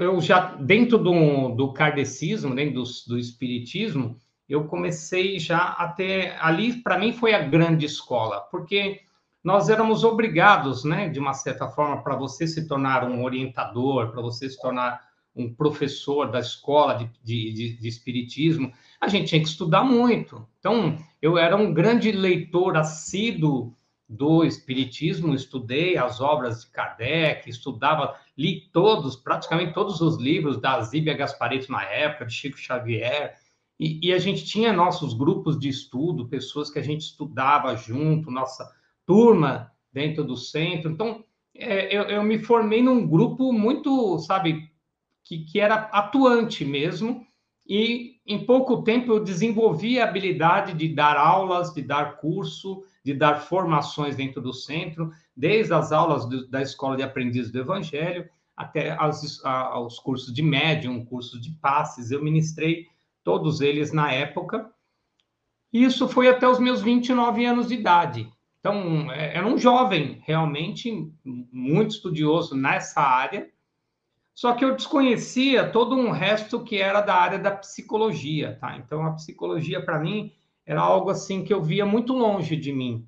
Eu, já, dentro do, do kardecismo, dentro do, do espiritismo, eu comecei já a ter. Ali, para mim, foi a grande escola, porque nós éramos obrigados, né, de uma certa forma, para você se tornar um orientador, para você se tornar um professor da escola de, de, de, de, espiritismo, a gente tinha que estudar muito. Então, eu era um grande leitor assíduo do Espiritismo, estudei as obras de Kardec, estudava, li todos, praticamente todos os livros da Zíbia Gaspareto na época, de Chico Xavier, e, e, a gente tinha nossos grupos de estudo, pessoas que a gente estudava junto, nossa turma dentro do centro. Então, é, eu, eu, me formei num grupo muito, sabe, que, que era atuante mesmo, e em pouco tempo eu desenvolvi a habilidade de dar aulas, de dar curso, de dar formações dentro do centro, desde as aulas do, da Escola de Aprendizes do Evangelho até as, a, os cursos de médium, cursos de passes. Eu ministrei todos eles na época. E isso foi até os meus 29 anos de idade. Então, é, era um jovem, realmente, muito estudioso nessa área, só que eu desconhecia todo um resto que era da área da psicologia, tá? Então, a psicologia, para mim, era algo assim que eu via muito longe de mim.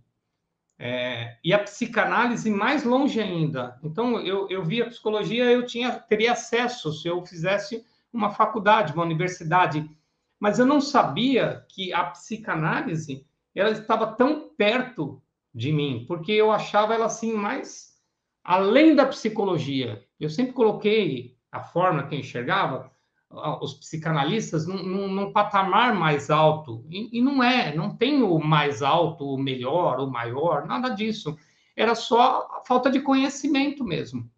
É, e a psicanálise mais longe ainda. Então, eu, eu via psicologia, eu tinha, teria acesso se eu fizesse uma faculdade, uma universidade, mas eu não sabia que a psicanálise ela estava tão perto de mim, porque eu achava ela assim mais além da psicologia. Eu sempre coloquei a forma que eu enxergava os psicanalistas num, num, num patamar mais alto. E, e, não é, não tem o mais alto, o melhor, o maior, nada disso. Era só a falta de conhecimento mesmo.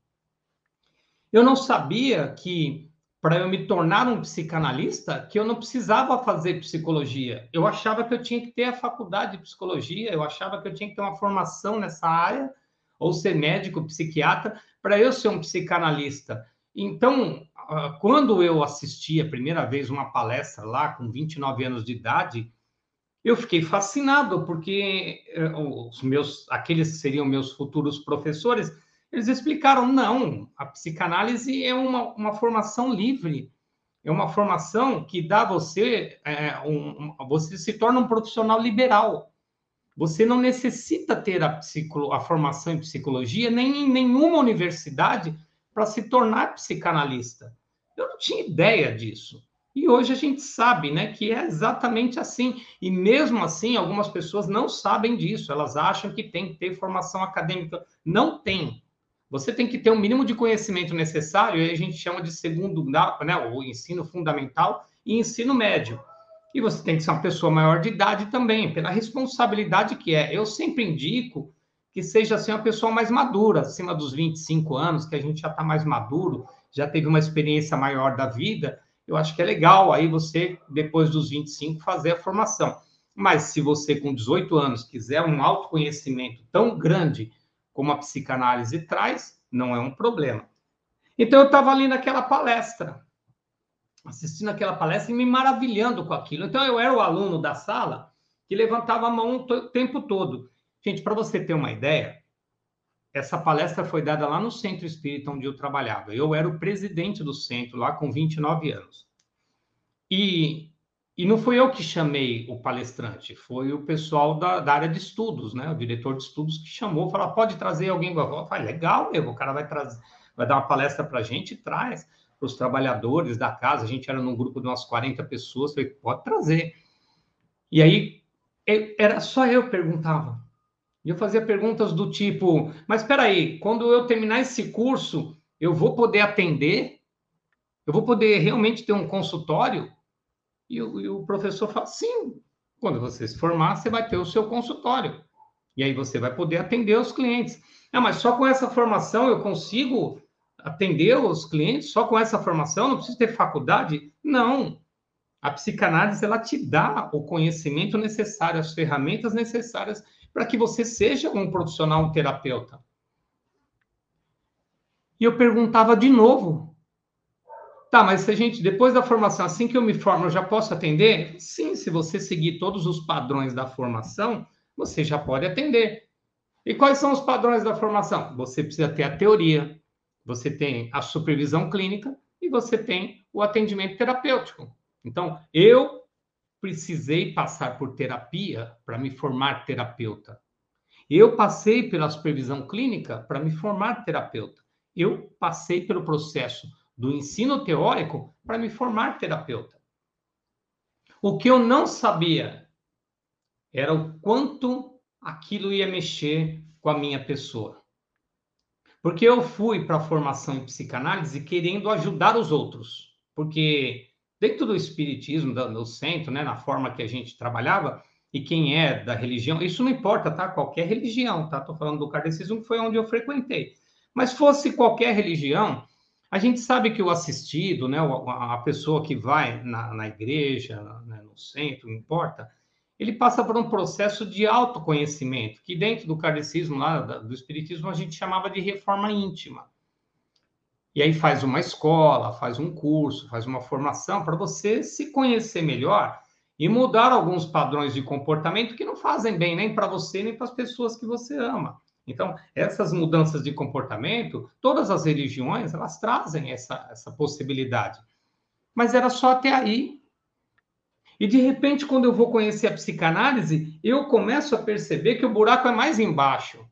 Eu não sabia que para eu me tornar um psicanalista, que eu não precisava fazer psicologia. Eu achava que eu tinha que ter a faculdade de psicologia, eu achava que eu tinha que ter uma formação nessa área, ou ser médico, psiquiatra, para eu ser um psicanalista. Então, quando eu assisti a primeira vez uma palestra lá, com 29 anos de idade, eu fiquei fascinado, porque eh, os meus, aqueles que seriam meus futuros professores, eles explicaram, não, a psicanálise é uma, uma formação livre, é uma formação que dá você, é, um, você se torna um profissional liberal. Você não necessita ter a, psicolo, a formação em psicologia, nem em nenhuma universidade, para se tornar psicanalista. Eu não tinha ideia disso. E hoje a gente sabe, né, que é exatamente assim. E mesmo assim, algumas pessoas não sabem disso. Elas acham que tem que ter formação acadêmica. Não tem. Você tem que ter o um mínimo de conhecimento necessário, e a gente chama de segundo, né, o ensino fundamental e ensino médio. E você tem que ser uma pessoa maior de idade também, pela responsabilidade que é. Eu sempre indico que seja assim uma pessoa mais madura, acima dos 25 anos, que a gente já está mais maduro, já teve uma experiência maior da vida, eu acho que é legal aí você, depois dos 25, fazer a formação. Mas se você, com 18 anos, quiser um autoconhecimento tão grande como a psicanálise traz, não é um problema. Então, eu estava ali naquela palestra, assistindo aquela palestra e me maravilhando com aquilo. Então, eu era o aluno da sala que levantava a mão o tempo todo. Gente, para você ter uma ideia, essa palestra foi dada lá no Centro Espírita onde eu trabalhava. Eu era o presidente do centro lá com 29 anos. E, e não fui eu que chamei o palestrante, foi o pessoal da, da área de estudos, né? O diretor de estudos que chamou, falou: pode trazer alguém. Eu falei, legal, meu, o cara vai trazer, vai dar uma palestra para a gente, traz para os trabalhadores da casa. A gente era num grupo de umas 40 pessoas, falei, pode trazer. E aí era só eu perguntava e eu fazia perguntas do tipo: mas espera aí, quando eu terminar esse curso, eu vou poder atender? Eu vou poder realmente ter um consultório? E o, e o professor fala: sim, quando você se formar, você vai ter o seu consultório. E aí você vai poder atender os clientes. Ah, mas só com essa formação eu consigo atender os clientes? Só com essa formação? Não preciso ter faculdade? Não. A psicanálise ela te dá o conhecimento necessário, as ferramentas necessárias para que você seja um profissional, um terapeuta. E eu perguntava de novo. Tá, mas se a gente, depois da formação, assim que eu me formo, eu já posso atender? Sim, se você seguir todos os padrões da formação, você já pode atender. E quais são os padrões da formação? Você precisa ter a teoria, você tem a supervisão clínica e você tem o atendimento terapêutico. Então, eu precisei passar por terapia para me formar terapeuta. Eu passei pela supervisão clínica para me formar terapeuta. Eu passei pelo processo do ensino teórico para me formar terapeuta. O que eu não sabia era o quanto aquilo ia mexer com a minha pessoa. Porque eu fui para a formação em psicanálise querendo ajudar os outros. Porque dentro do espiritismo, do, centro, né, na forma que a gente trabalhava, e quem é da religião, isso não importa, tá? Qualquer religião, tá? Estou falando do kardecismo, que foi onde eu frequentei. Mas fosse qualquer religião, a gente sabe que o assistido, né, a pessoa que vai na, na igreja, né, no centro, não importa, ele passa por um processo de autoconhecimento, que dentro do kardecismo, lá do espiritismo, a gente chamava de reforma íntima. E aí faz uma escola, faz um curso, faz uma formação para você se conhecer melhor e mudar alguns padrões de comportamento que não fazem bem nem para você nem para as pessoas que você ama. Então, essas mudanças de comportamento, todas as religiões, elas trazem essa, essa possibilidade. Mas era só até aí. E de repente, quando eu vou conhecer a psicanálise, eu começo a perceber que o buraco é mais embaixo.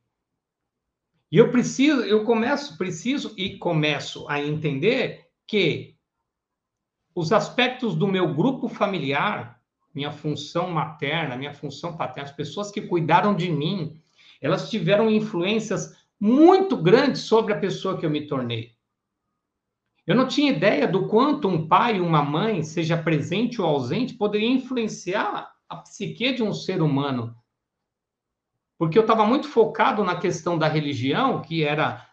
E eu preciso, eu começo, preciso e começo a entender que os aspectos do meu grupo familiar, minha função materna, minha função paterna, as pessoas que cuidaram de mim, elas tiveram influências muito grandes sobre a pessoa que eu me tornei. Eu não tinha ideia do quanto um pai e uma mãe, seja presente ou ausente, poderia influenciar a psique de um ser humano porque eu estava muito focado na questão da religião, que era,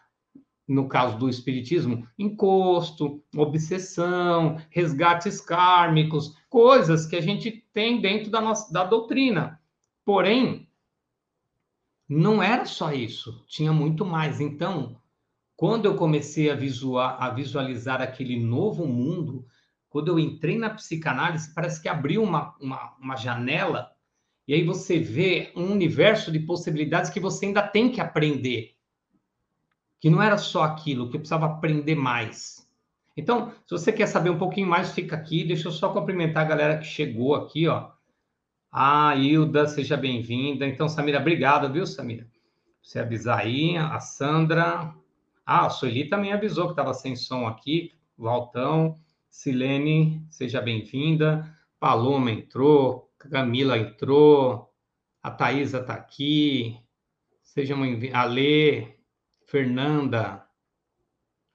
no caso do espiritismo, encosto, obsessão, resgates kármicos, coisas que a gente tem dentro da nossa da doutrina. Porém, não era só isso, tinha muito mais. Então, quando eu comecei a, visual, a visualizar aquele novo mundo, quando eu entrei na psicanálise, parece que abriu uma, uma, uma janela e aí você vê um universo de possibilidades que você ainda tem que aprender. Que não era só aquilo, que eu precisava aprender mais. Então, se você quer saber um pouquinho mais, fica aqui. Deixa eu só cumprimentar a galera que chegou aqui, ó. Ah, Hilda, seja bem-vinda. Então, Samira, obrigado, viu, Samira? Você avisar aí, a Sandra. Ah, a Sueli também avisou que estava sem som aqui. Valtão, Silene, seja bem-vinda. Paloma entrou, Camila entrou, a Thaisa está aqui, sejam bem-vindos. Ale, Fernanda,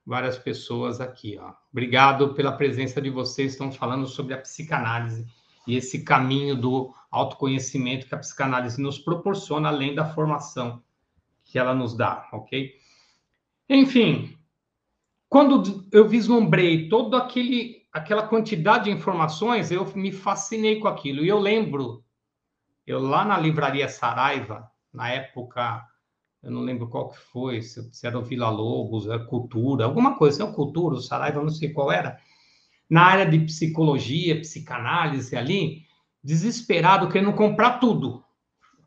várias pessoas aqui. Ó. Obrigado pela presença de vocês. Estão falando sobre a psicanálise e esse caminho do autoconhecimento que a psicanálise nos proporciona, além da formação que ela nos dá, ok? Enfim, quando eu vislumbrei todo aquele aquela quantidade de informações, eu me fascinei com aquilo. E eu lembro, eu lá na livraria Saraiva, na época, eu não lembro qual que foi, se, era o Vila Lobos, era Cultura, alguma coisa, não Cultura, o Saraiva, não sei qual era, na área de psicologia, psicanálise ali, desesperado, querendo comprar tudo.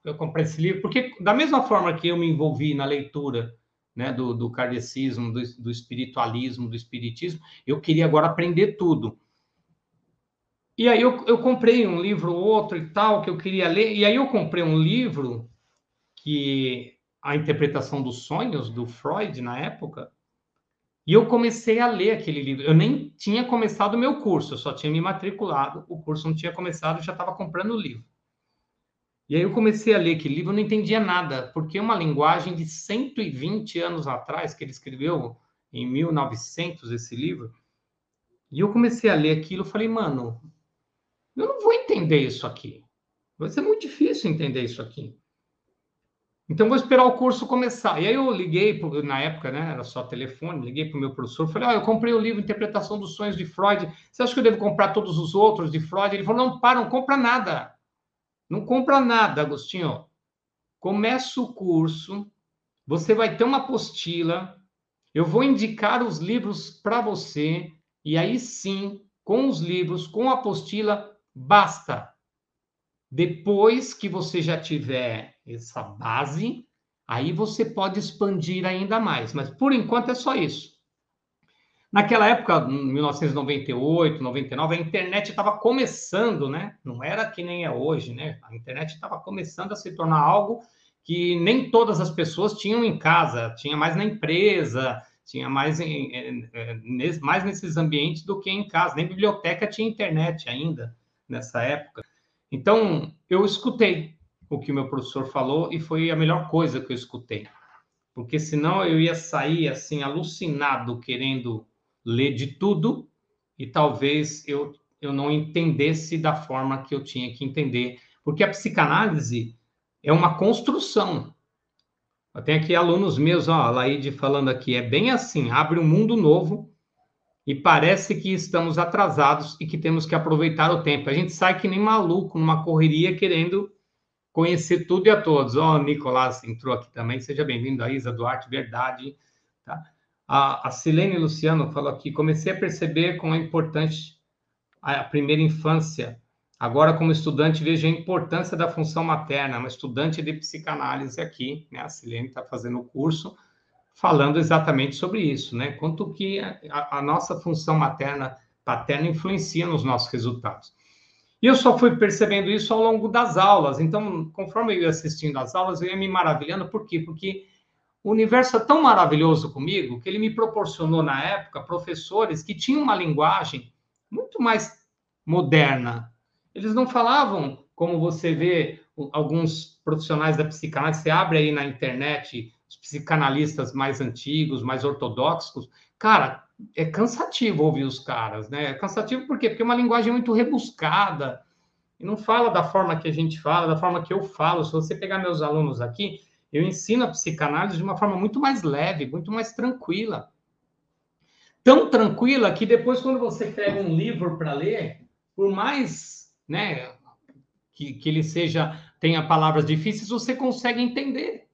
Eu comprei esse livro, porque da mesma forma que eu me envolvi na leitura né, do, do kardecismo, do, do espiritualismo, do espiritismo, eu queria agora aprender tudo. E aí eu, eu comprei um livro ou outro e tal, que eu queria ler, e aí eu comprei um livro que a interpretação dos sonhos do Freud na época, e eu comecei a ler aquele livro. Eu nem tinha começado o meu curso, eu só tinha me matriculado, o curso não tinha começado, eu já estava comprando o livro. E aí eu comecei a ler aquele livro, não entendia nada, porque é uma linguagem de 120 anos atrás, que ele escreveu em 1900 esse livro, e eu comecei a ler aquilo, falei, mano, eu não vou entender isso aqui. Vai ser muito difícil entender isso aqui. Então, vou esperar o curso começar. E aí eu liguei, na época, né, era só telefone, liguei para o meu professor, falei, oh, eu comprei o livro Interpretação dos Sonhos de Freud, você acha que eu devo comprar todos os outros de Freud? Ele falou, não, para, não compra nada. Não compra nada, Agostinho. Começa o curso, você vai ter uma apostila, eu vou indicar os livros para você, e aí sim, com os livros, com a apostila, basta. Depois que você já tiver essa base, aí você pode expandir ainda mais. Mas por enquanto é só isso. Naquela época, 1998, 99, a internet estava começando, né? Não era que nem é hoje, né? A internet estava começando a se tornar algo que nem todas as pessoas tinham em casa, tinha mais na empresa, tinha mais, em, mais nesses ambientes do que em casa. Nem biblioteca tinha internet ainda nessa época. Então, eu escutei o que o meu professor falou e foi a melhor coisa que eu escutei. Porque senão eu ia sair assim alucinado querendo ler de tudo e talvez eu eu não entendesse da forma que eu tinha que entender, porque a psicanálise é uma construção. Eu tenho aqui alunos meus, ó, a Laide falando aqui, é bem assim, abre um mundo novo e parece que estamos atrasados e que temos que aproveitar o tempo. A gente sai que nem maluco numa correria querendo conhecer tudo e a todos. Ó, oh, Nicolás entrou aqui também, seja bem-vindo, a Isa Duarte, verdade. Tá? A, a Silene Luciano falou aqui, comecei a perceber como é importante a primeira infância. Agora, como estudante, vejo a importância da função materna, uma estudante de psicanálise aqui, né? A Silene está fazendo o curso, falando exatamente sobre isso, né? Quanto que a, a nossa função materna, paterna influencia nos nossos resultados. E eu só fui percebendo isso ao longo das aulas. Então, conforme eu ia assistindo às aulas, eu ia me maravilhando. Por quê? Porque o universo é tão maravilhoso comigo que ele me proporcionou, na época, professores que tinham uma linguagem muito mais moderna. Eles não falavam como você vê alguns profissionais da psicanálise. Você abre aí na internet os psicanalistas mais antigos, mais ortodoxos, cara, é cansativo ouvir os caras, né? É cansativo por quê? Porque é uma linguagem muito rebuscada e não fala da forma que a gente fala, da forma que eu falo. Se você pegar meus alunos aqui, eu ensino a psicanálise de uma forma muito mais leve, muito mais tranquila. Tão tranquila que depois, quando você pega um livro para ler, por mais né, que, que ele seja tenha palavras difíceis, você consegue entender.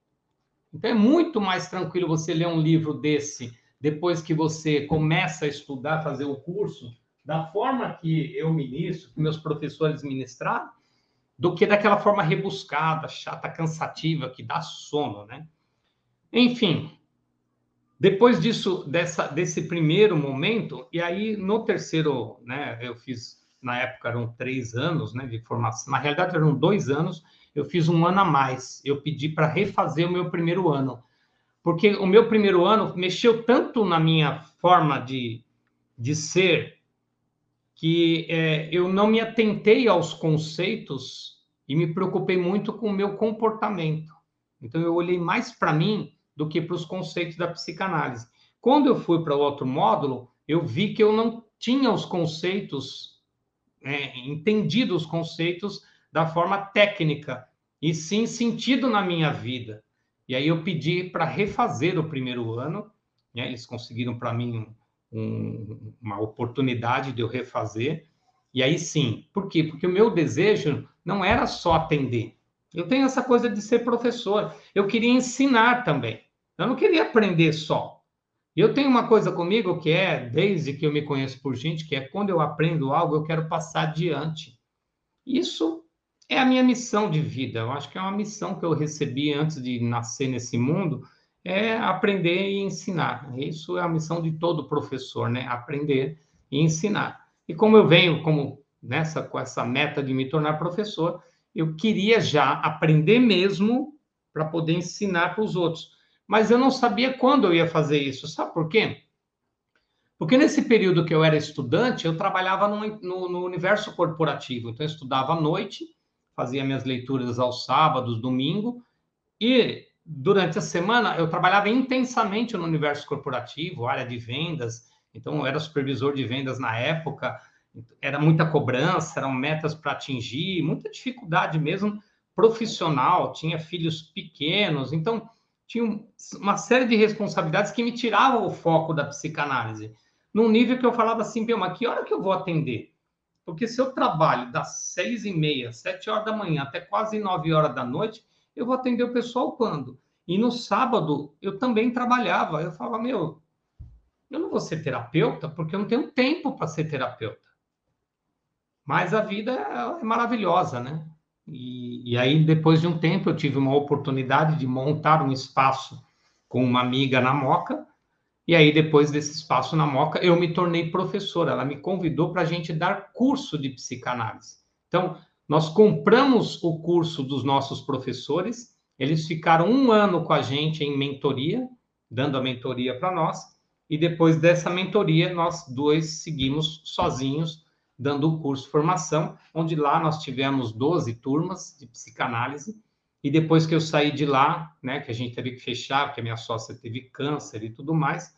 Então é muito mais tranquilo você ler um livro desse depois que você começa a estudar, fazer o curso, da forma que eu ministro, que meus professores ministraram, do que daquela forma rebuscada, chata, cansativa, que dá sono, né? Enfim, depois disso, dessa, desse primeiro momento, e aí no terceiro, né, eu fiz, na época eram três anos, né, de formação, na realidade eram dois anos, eu fiz um ano a mais. Eu pedi para refazer o meu primeiro ano. Porque o meu primeiro ano mexeu tanto na minha forma de, de ser que é, eu não me atentei aos conceitos e me preocupei muito com o meu comportamento. Então, eu olhei mais para mim do que para os conceitos da psicanálise. Quando eu fui para o outro módulo, eu vi que eu não tinha os conceitos, é, entendido os conceitos da forma técnica, e sim sentido na minha vida. E aí eu pedi para refazer o primeiro ano, né? eles conseguiram para mim um, um, uma oportunidade de eu refazer. E aí sim, por quê? Porque o meu desejo não era só atender. Eu tenho essa coisa de ser professor. Eu queria ensinar também. Eu não queria aprender só. Eu tenho uma coisa comigo que é, desde que eu me conheço por gente, que é quando eu aprendo algo, eu quero passar adiante. Isso é a minha missão de vida. Eu acho que é uma missão que eu recebi antes de nascer nesse mundo, é aprender e ensinar. Isso é a missão de todo professor, né? Aprender e ensinar. E como eu venho como nessa com essa meta de me tornar professor, eu queria já aprender mesmo para poder ensinar para os outros. Mas eu não sabia quando eu ia fazer isso. Sabe por quê? Porque nesse período que eu era estudante, eu trabalhava no, no, no universo corporativo. Então, eu estudava à noite fazia minhas leituras aos sábados, domingo, e durante a semana eu trabalhava intensamente no universo corporativo, área de vendas, então eu era supervisor de vendas na época, era muita cobrança, eram metas para atingir, muita dificuldade mesmo profissional, tinha filhos pequenos, então tinha uma série de responsabilidades que me tiravam o foco da psicanálise. Num nível que eu falava assim, mas que hora que eu vou atender? Porque se eu trabalho das seis e meia, sete horas da manhã até quase nove horas da noite, eu vou atender o pessoal quando? E no sábado eu também trabalhava. Eu falava, meu, eu não vou ser terapeuta porque eu não tenho tempo para ser terapeuta. Mas a vida é maravilhosa, né? E, e, aí, depois de um tempo, eu tive uma oportunidade de montar um espaço com uma amiga na Moca. E aí, depois desse espaço na Moca, eu me tornei professora. Ela me convidou para a gente dar curso de psicanálise. Então, nós compramos o curso dos nossos professores, eles ficaram um ano com a gente em mentoria, dando a mentoria para nós, e depois dessa mentoria, nós dois seguimos sozinhos dando o curso formação, onde lá nós tivemos 12 turmas de psicanálise. E depois que eu saí de lá, né, que a gente teve que fechar, porque a minha sócia teve câncer e tudo mais,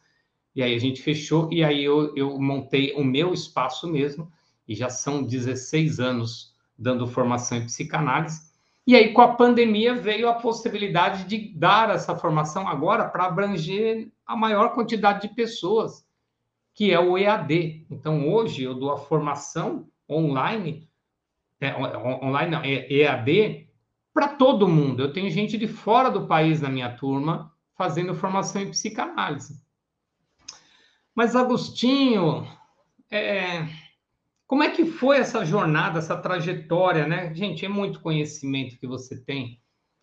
e aí a gente fechou, e aí eu, eu montei o meu espaço mesmo, e já são 16 anos dando formação em psicanálise. E aí, com a pandemia, veio a possibilidade de dar essa formação agora para abranger a maior quantidade de pessoas que é o EAD. Então, hoje eu dou a formação online, é, online não, é EAD, para todo mundo. Eu tenho gente de fora do país na minha turma fazendo formação em psicanálise. Mas, Agostinho, é, como é que foi essa jornada, essa trajetória, né? Gente, é muito conhecimento que você tem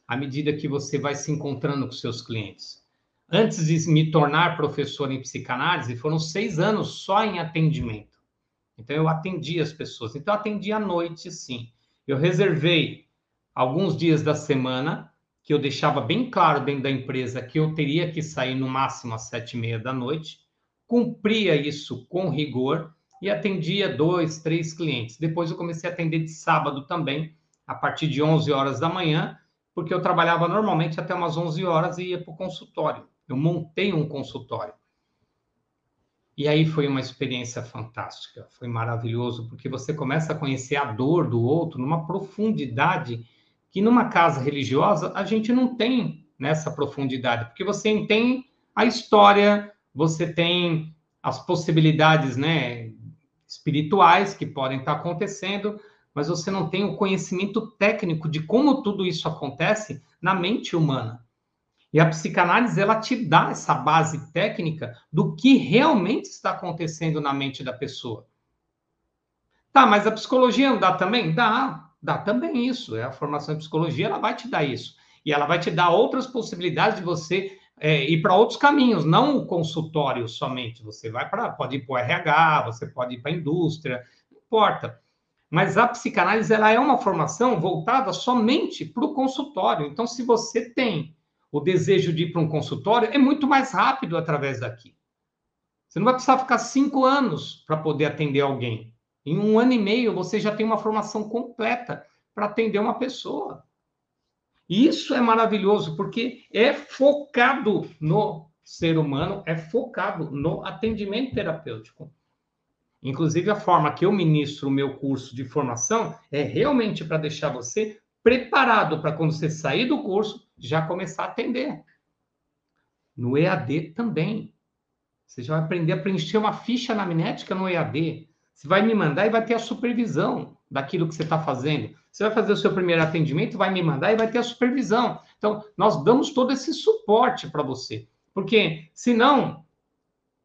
à medida que você vai se encontrando com seus clientes. Antes de me tornar professor em psicanálise, foram seis anos só em atendimento. Então, eu atendi as pessoas. Então, eu atendi à noite, sim. Eu reservei alguns dias da semana que eu deixava bem claro dentro da empresa que eu teria que sair no máximo às sete e meia da noite, cumpria isso com rigor e atendia dois, três clientes. Depois eu comecei a atender de sábado também, a partir de 11 horas da manhã, porque eu trabalhava normalmente até umas 11 horas e ia para o consultório. Eu montei um consultório. E aí foi uma experiência fantástica, foi maravilhoso, porque você começa a conhecer a dor do outro numa profundidade que numa casa religiosa a gente não tem nessa profundidade, porque você tem a história, você tem as possibilidades, né, espirituais que podem estar acontecendo, mas você não tem o conhecimento técnico de como tudo isso acontece na mente humana. E a psicanálise ela te dá essa base técnica do que realmente está acontecendo na mente da pessoa. Tá, mas a psicologia não dá também? Dá, dá também isso. É a formação em psicologia, ela vai te dar isso. E ela vai te dar outras possibilidades de você é, ir para outros caminhos, não o consultório somente. Você vai para, pode ir para o RH, você pode ir para a indústria, não importa. Mas a psicanálise ela é uma formação voltada somente para o consultório. Então, se você tem o desejo de ir para um consultório, é muito mais rápido através daqui. Você não vai precisar ficar cinco anos para poder atender alguém. Em um ano e meio, você já tem uma formação completa para atender uma pessoa. Isso é maravilhoso, porque é focado no ser humano, é focado no atendimento terapêutico. Inclusive, a forma que eu ministro o meu curso de formação é realmente para deixar você preparado para quando você sair do curso, já começar a atender. No EAD também. Você já vai aprender a preencher uma ficha anamnética no EAD. Você vai me mandar e vai ter a supervisão daquilo que você está fazendo. Você vai fazer o seu primeiro atendimento, vai me mandar e vai ter a supervisão. Então, nós damos todo esse suporte para você. Porque, senão,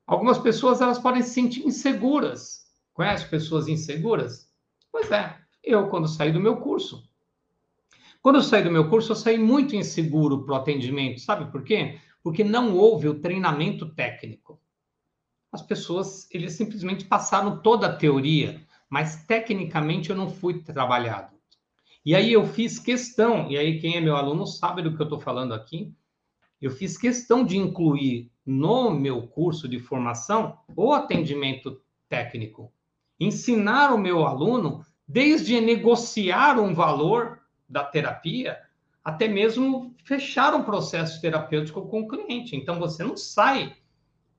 algumas pessoas elas podem se sentir inseguras. Conhece pessoas inseguras? Pois é, eu, quando saí do meu curso, quando eu saí do meu curso, eu saí muito inseguro para o atendimento. Sabe por quê? Porque não houve o treinamento técnico. As pessoas, eles simplesmente passaram toda a teoria, mas tecnicamente eu não fui trabalhado. E aí eu fiz questão, e aí quem é meu aluno sabe do que eu estou falando aqui, eu fiz questão de incluir no meu curso de formação o atendimento técnico. Ensinar o meu aluno desde negociar um valor da terapia, até mesmo fechar um processo terapêutico com o cliente. Então, você não sai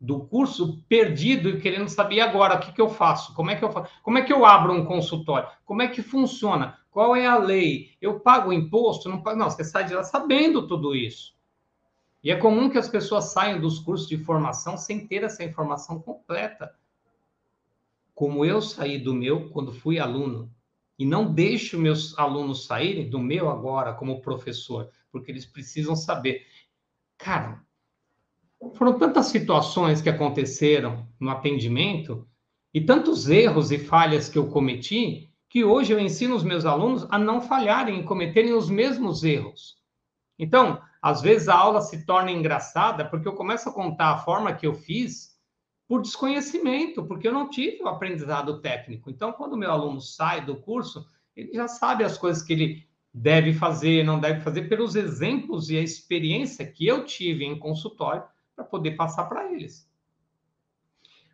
do curso perdido e querendo saber agora o que, que eu faço, como é que eu faço, como é que eu abro um consultório, como é que funciona, qual é a lei, eu pago imposto, não pago. Não, você sai de lá sabendo tudo isso. E é comum que as pessoas saiam dos cursos de formação sem ter essa informação completa. Como eu saí do meu quando fui aluno. E não deixo meus alunos saírem do meu agora como professor, porque eles precisam saber. Cara, foram tantas situações que aconteceram no atendimento e tantos erros e falhas que eu cometi que hoje eu ensino os meus alunos a não falharem e cometerem os mesmos erros. Então, às vezes a aula se torna engraçada porque eu começo a contar a forma que eu fiz por desconhecimento, porque eu não tive o aprendizado técnico. Então, quando o meu aluno sai do curso, ele já sabe as coisas que ele deve fazer, não deve fazer, pelos exemplos e a experiência que eu tive em consultório para poder passar para eles.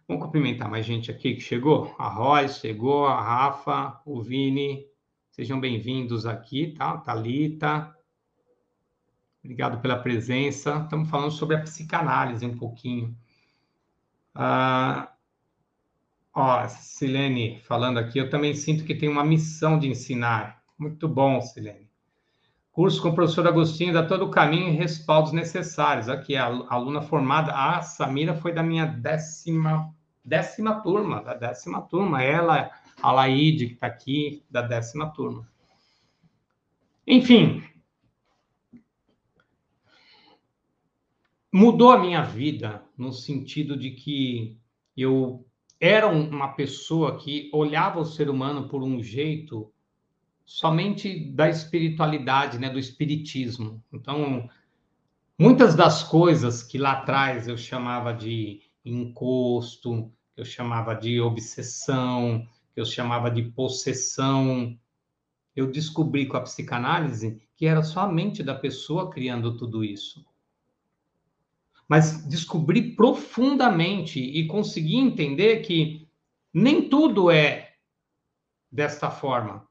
Vamos cumprimentar mais gente aqui que chegou? A Royce chegou, a Rafa, o Vini. Sejam bem-vindos aqui, tá? Talita. Obrigado pela presença. Estamos falando sobre a psicanálise um pouquinho. Ah, ó, Silene falando aqui, eu também sinto que tem uma missão de ensinar. Muito bom, Silene. Curso com o professor Agostinho dá todo o caminho e respaldos necessários. Aqui, a aluna formada, a Samira foi da minha décima, décima turma, da décima turma. Ela, a Laide, que está aqui, da décima turma. Enfim, mudou a minha vida no sentido de que eu era uma pessoa que olhava o ser humano por um jeito somente da espiritualidade, né, do espiritismo. Então, muitas das coisas que lá atrás eu chamava de encosto, que eu chamava de obsessão, que eu chamava de possessão, eu descobri com a psicanálise que era só a mente da pessoa criando tudo isso. Mas descobri profundamente e consegui entender que nem tudo é desta forma.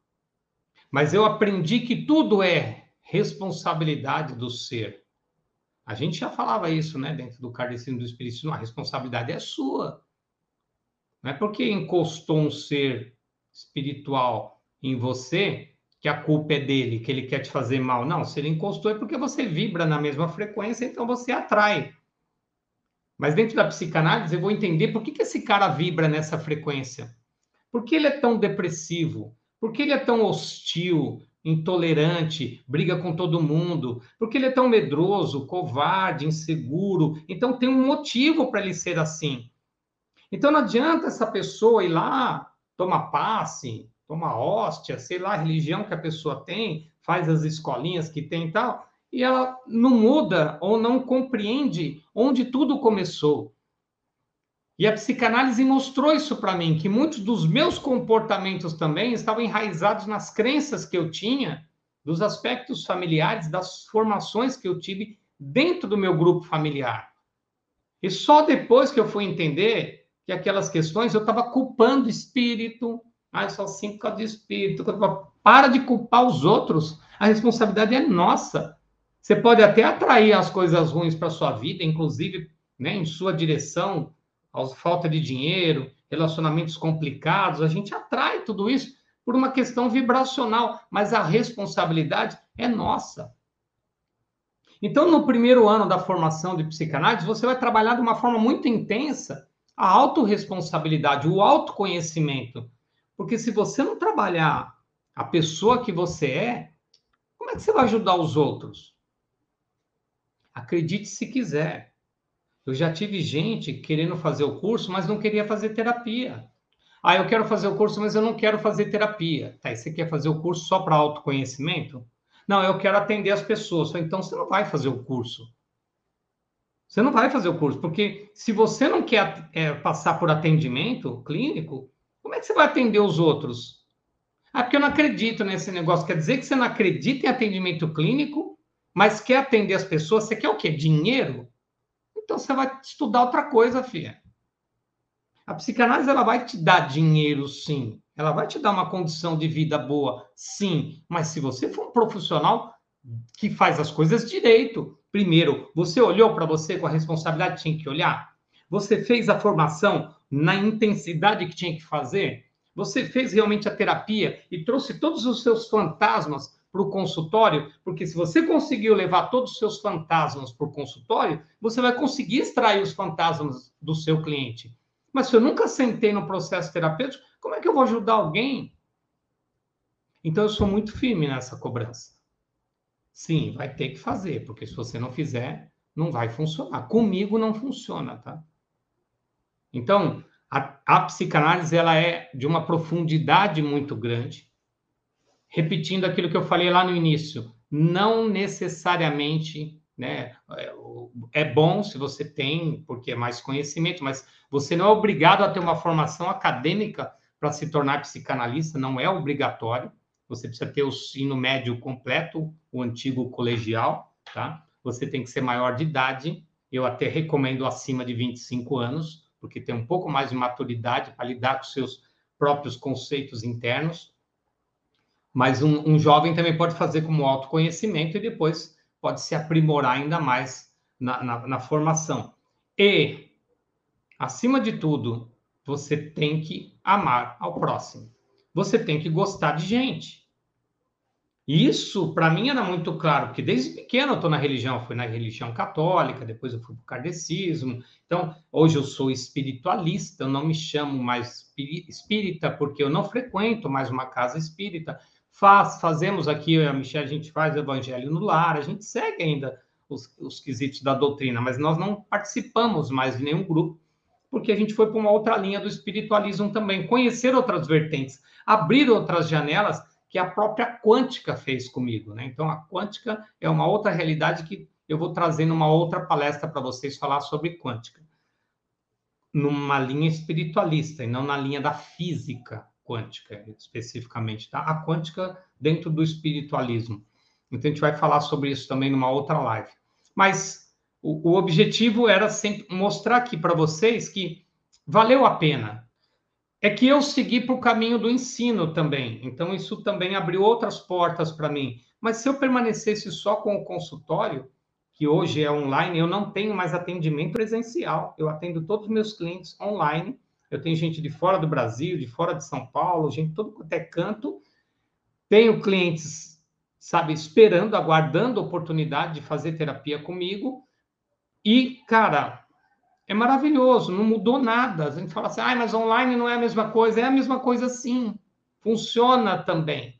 Mas eu aprendi que tudo é responsabilidade do ser. A gente já falava isso, né, dentro do kardecismo do espiritismo, a responsabilidade é sua. Não é porque encostou um ser espiritual em você que a culpa é dele, que ele quer te fazer mal. Não, se ele encostou é porque você vibra na mesma frequência, então você atrai. Mas dentro da psicanálise eu vou entender por que, que esse cara vibra nessa frequência. Por que ele é tão depressivo? Por que ele é tão hostil, intolerante, briga com todo mundo? Por que ele é tão medroso, covarde, inseguro? Então tem um motivo para ele ser assim. Então não adianta essa pessoa ir lá, toma passe, toma hóstia, sei lá, a religião que a pessoa tem, faz as escolinhas que tem e tal, e ela não muda ou não compreende onde tudo começou. E a psicanálise mostrou isso para mim, que muitos dos meus comportamentos também estavam enraizados nas crenças que eu tinha, dos aspectos familiares, das formações que eu tive dentro do meu grupo familiar. E só depois que eu fui entender que aquelas questões eu estava culpando o espírito, ah, eu sou assim por causa do espírito. Para de culpar os outros, a responsabilidade é nossa. Você pode até atrair as coisas ruins para sua vida, inclusive né, em sua direção, a falta de dinheiro, relacionamentos complicados, a gente atrai tudo isso por uma questão vibracional, mas a responsabilidade é nossa. Então, no primeiro ano da formação de psicanálise, você vai trabalhar de uma forma muito intensa a autorresponsabilidade, o autoconhecimento. Porque se você não trabalhar a pessoa que você é, como é que você vai ajudar os outros? Acredite se quiser. Eu já tive gente querendo fazer o curso, mas não queria fazer terapia. Ah, eu quero fazer o curso, mas eu não quero fazer terapia. Tá, e você quer fazer o curso só para autoconhecimento? Não, eu quero atender as pessoas. Então você não vai fazer o curso. Você não vai fazer o curso, porque se você não quer é, passar por atendimento clínico, como é que você vai atender os outros? Ah, porque eu não acredito nesse negócio. Quer dizer que você não acredita em atendimento clínico, mas quer atender as pessoas? Você quer o quê? Dinheiro? Então você vai estudar outra coisa, filha. A psicanálise ela vai te dar dinheiro, sim. Ela vai te dar uma condição de vida boa, sim. Mas se você for um profissional que faz as coisas direito, primeiro, você olhou para você com a responsabilidade que tinha que olhar? Você fez a formação na intensidade que tinha que fazer? Você fez realmente a terapia e trouxe todos os seus fantasmas para o consultório? Porque se você conseguiu levar todos os seus fantasmas para o consultório, você vai conseguir extrair os fantasmas do seu cliente. Mas se eu nunca sentei no processo terapêutico, como é que eu vou ajudar alguém? Então eu sou muito firme nessa cobrança. Sim, vai ter que fazer, porque se você não fizer, não vai funcionar. Comigo não funciona, tá? Então, a, a psicanálise ela é de uma profundidade muito grande. Repetindo aquilo que eu falei lá no início, não necessariamente né, é, bom se você tem, porque é mais conhecimento, mas você não é obrigado a ter uma formação acadêmica para se tornar psicanalista, não é obrigatório. Você precisa ter o ensino médio completo, o antigo colegial, tá? Você tem que ser maior de idade. Eu até recomendo acima de 25 anos, porque tem um pouco mais de maturidade para lidar com seus próprios conceitos internos. Mas um, um jovem também pode fazer como autoconhecimento e depois pode se aprimorar ainda mais na, na, na formação. E, acima de tudo, você tem que amar ao próximo. Você tem que gostar de gente. Isso, para mim, era muito claro, porque desde pequeno eu estou na religião, fui na religião católica, depois eu fui para o kardecismo. Então, hoje eu sou espiritualista, eu não me chamo mais espírita, porque eu não frequento mais uma casa espírita. Faz, fazemos aqui, a Michelle, a gente faz o evangelho no lar, a gente segue ainda os, os quesitos da doutrina, mas nós não participamos mais de nenhum grupo, porque a gente foi para uma outra linha do espiritualismo também, conhecer outras vertentes, abrir outras janelas que a própria quântica fez comigo. Né? Então, a quântica é uma outra realidade que eu vou trazer numa outra palestra para vocês falar sobre quântica. Numa linha espiritualista e não na linha da física quântica, especificamente. Tá? A quântica dentro do espiritualismo. Então, a gente vai falar sobre isso também numa outra live. Mas o, o objetivo era sempre mostrar aqui para vocês que valeu a pena é que eu segui para o caminho do ensino também. Então, isso também abriu outras portas para mim. Mas se eu permanecesse só com o consultório, que hoje é online, eu não tenho mais atendimento presencial. Eu atendo todos os meus clientes online. Eu tenho gente de fora do Brasil, de fora de São Paulo, gente todo quanto é canto. Tenho clientes, sabe, esperando, aguardando a oportunidade de fazer terapia comigo. E, cara, é maravilhoso, não mudou nada. A gente fala assim, ah, mas online não é a mesma coisa. É a mesma coisa sim, funciona também.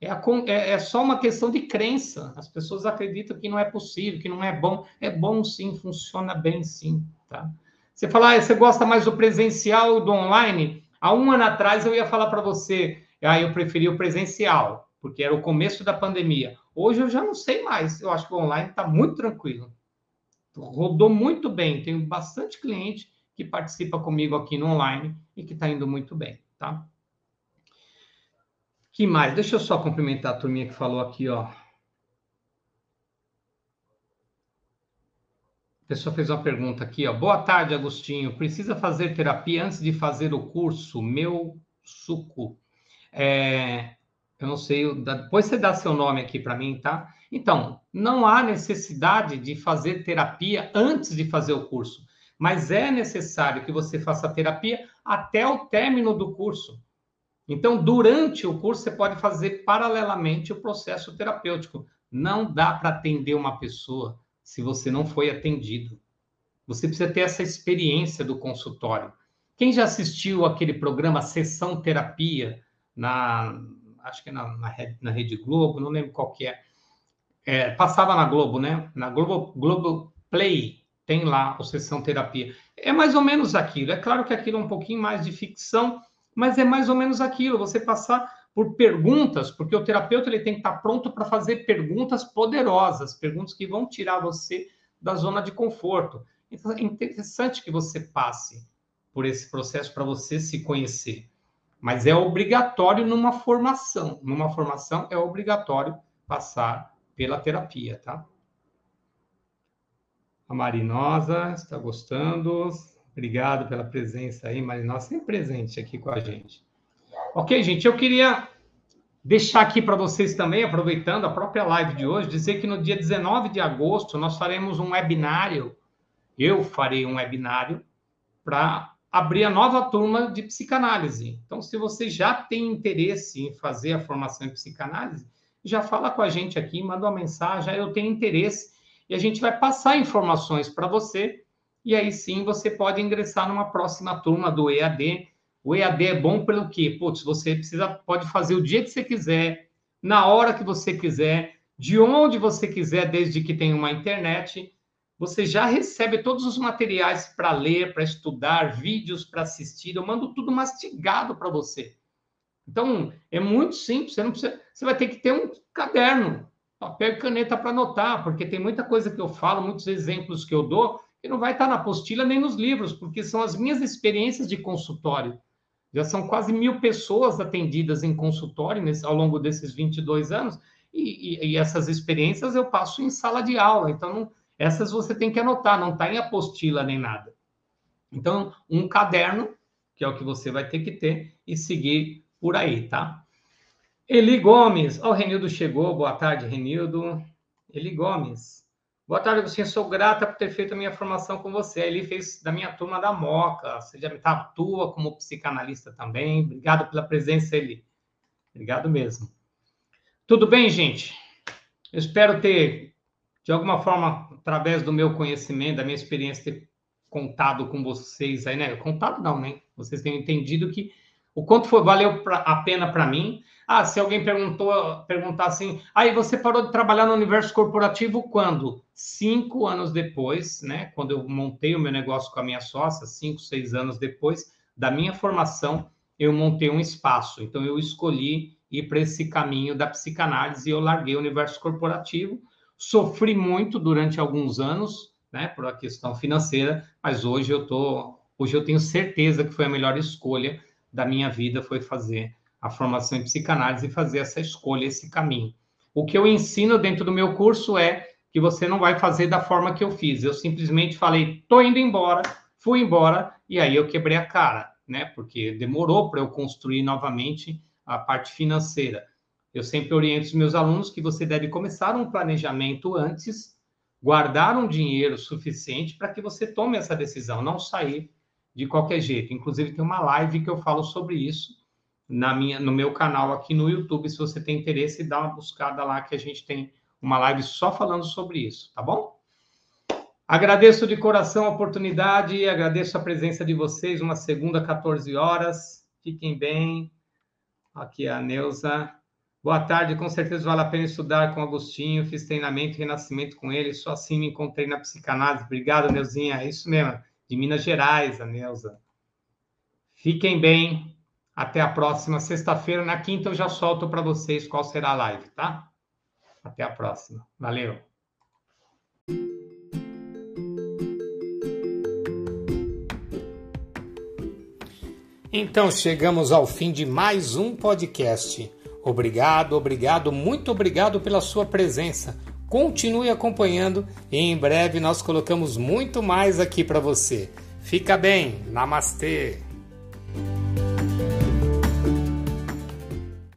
É, a, é, é, só uma questão de crença. As pessoas acreditam que não é possível, que não é bom. É bom sim, funciona bem sim. Tá? Você fala, ah, você gosta mais do presencial ou do online? Há um ano atrás eu ia falar para você, ah, eu preferi o presencial, porque era o começo da pandemia. Hoje eu já não sei mais. Eu acho que o online está muito tranquilo rodou muito bem. Tenho bastante cliente que participa comigo aqui no online e que está indo muito bem, tá? Que mais? Deixa eu só cumprimentar a turminha que falou aqui, ó. A pessoa fez uma pergunta aqui, ó. Boa tarde, Agostinho. Precisa fazer terapia antes de fazer o curso? Meu suco. É, eu não sei, depois você dá seu nome aqui para mim, tá? Então, não há necessidade de fazer terapia antes de fazer o curso, mas é necessário que você faça terapia até o término do curso. Então, durante o curso, você pode fazer paralelamente o processo terapêutico. Não dá para atender uma pessoa se você não foi atendido. Você precisa ter essa experiência do consultório. Quem já assistiu aquele programa Sessão Terapia na, acho que é na, na, na Rede Globo, não lembro qual que é, é, passava na Globo, né? Na Globo, Globo Play tem lá o Sessão Terapia. É mais ou menos aquilo. É claro que aquilo é um pouquinho mais de ficção, mas é mais ou menos aquilo. Você passar por perguntas, porque o terapeuta ele tem que estar pronto para fazer perguntas poderosas, perguntas que vão tirar você da zona de conforto. Então, é interessante que você passe por esse processo para você se conhecer. Mas é obrigatório numa formação. Numa formação é obrigatório passar pela terapia, tá? A Marinosa está gostando. Obrigado pela presença aí, Marinosa, sempre presente aqui com a gente. Ok, gente, eu queria deixar aqui para vocês também, aproveitando a própria live de hoje, dizer que no dia 19 de agosto nós faremos um webinário. Eu farei um webinário para abrir a nova turma de psicanálise. Então, se você já tem interesse em fazer a formação em psicanálise, já fala com a gente aqui, manda uma mensagem, eu tenho interesse, e a gente vai passar informações para você, e aí sim você pode ingressar numa próxima turma do EAD. O EAD é bom pelo quê? Putz, você precisa, pode fazer o dia que você quiser, na hora que você quiser, de onde você quiser, desde que tenha uma internet você já recebe todos os materiais para ler, para estudar, vídeos para assistir. Eu mando tudo mastigado para você. Então, é muito simples. Você, não precisa, você vai ter que ter um caderno, papel e caneta para anotar, porque tem muita coisa que eu falo, muitos exemplos que eu dou, que não vai estar na apostila nem nos livros, porque são as minhas experiências de consultório. Já são quase mil pessoas atendidas em consultório nesse, ao longo desses 22 anos, e, e, e essas experiências eu passo em sala de aula. Então, não essas você tem que anotar, não está em apostila nem nada. Então, um caderno, que é o que você vai ter que ter, e seguir por aí, tá? Eli Gomes. Ó, oh, o Renildo chegou. Boa tarde, Renildo. Eli Gomes. Boa tarde, Agostinho. Sou grata por ter feito a minha formação com você. Ele fez da minha turma da Moca. Você já me atua como psicanalista também. Obrigado pela presença, Eli. Obrigado mesmo. Tudo bem, gente? Eu espero ter de alguma forma, através do meu conhecimento, da minha experiência, ter contado com vocês aí, né? Contado não, né? Vocês têm entendido que o quanto foi valeu pra, a pena para mim. Ah, se alguém perguntou, perguntar assim, aí ah, você parou de trabalhar no universo corporativo quando? Cinco anos depois, né? Quando eu montei o meu negócio com a minha sócia, cinco, seis anos depois da minha formação, eu montei um espaço. Então eu escolhi ir para esse caminho da psicanálise e eu larguei o universo corporativo Sofri muito durante alguns anos, né, por a questão financeira, mas hoje eu tô, hoje eu tenho certeza que foi a melhor escolha da minha vida foi fazer a formação em psicanálise e fazer essa escolha, esse caminho. O que eu ensino dentro do meu curso é que você não vai fazer da forma que eu fiz. Eu simplesmente falei, tô indo embora, fui embora e aí eu quebrei a cara, né? Porque demorou para eu construir novamente a parte financeira. Eu sempre oriento os meus alunos que você deve começar um planejamento antes, guardar um dinheiro suficiente para que você tome essa decisão, não sair de qualquer jeito. Inclusive, tem uma live que eu falo sobre isso na minha, no meu canal aqui no YouTube. Se você tem interesse, dá uma buscada lá que a gente tem uma live só falando sobre isso, tá bom? Agradeço de coração a oportunidade, agradeço a presença de vocês, uma segunda, 14 horas. Fiquem bem. Aqui é a Neuza. Boa tarde, com certeza vale a pena estudar com Agostinho, fiz treinamento e renascimento com ele, só assim me encontrei na psicanálise. Obrigado, Neuzinha, é isso mesmo, de Minas Gerais, a Neuza. Fiquem bem, até a próxima sexta-feira. Na quinta eu já solto para vocês qual será a live, tá? Até a próxima. Valeu! Então chegamos ao fim de mais um podcast. Obrigado, obrigado, muito obrigado pela sua presença. Continue acompanhando e em breve nós colocamos muito mais aqui para você. Fica bem, namastê!